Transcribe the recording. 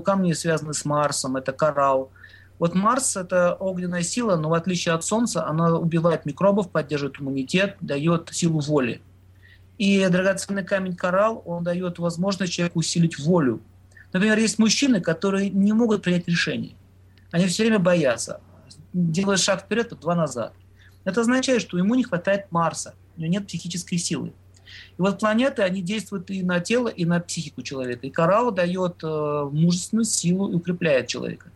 камни связаны с Марсом, это коралл. Вот Марс – это огненная сила, но в отличие от Солнца, она убивает микробов, поддерживает иммунитет, дает силу воли. И драгоценный камень коралл, он дает возможность человеку усилить волю. Например, есть мужчины, которые не могут принять решение. Они все время боятся. Делают шаг вперед, а два назад. Это означает, что ему не хватает Марса, у него нет психической силы. И вот планеты, они действуют и на тело, и на психику человека. И коралл дает э, мужественную силу и укрепляет человека.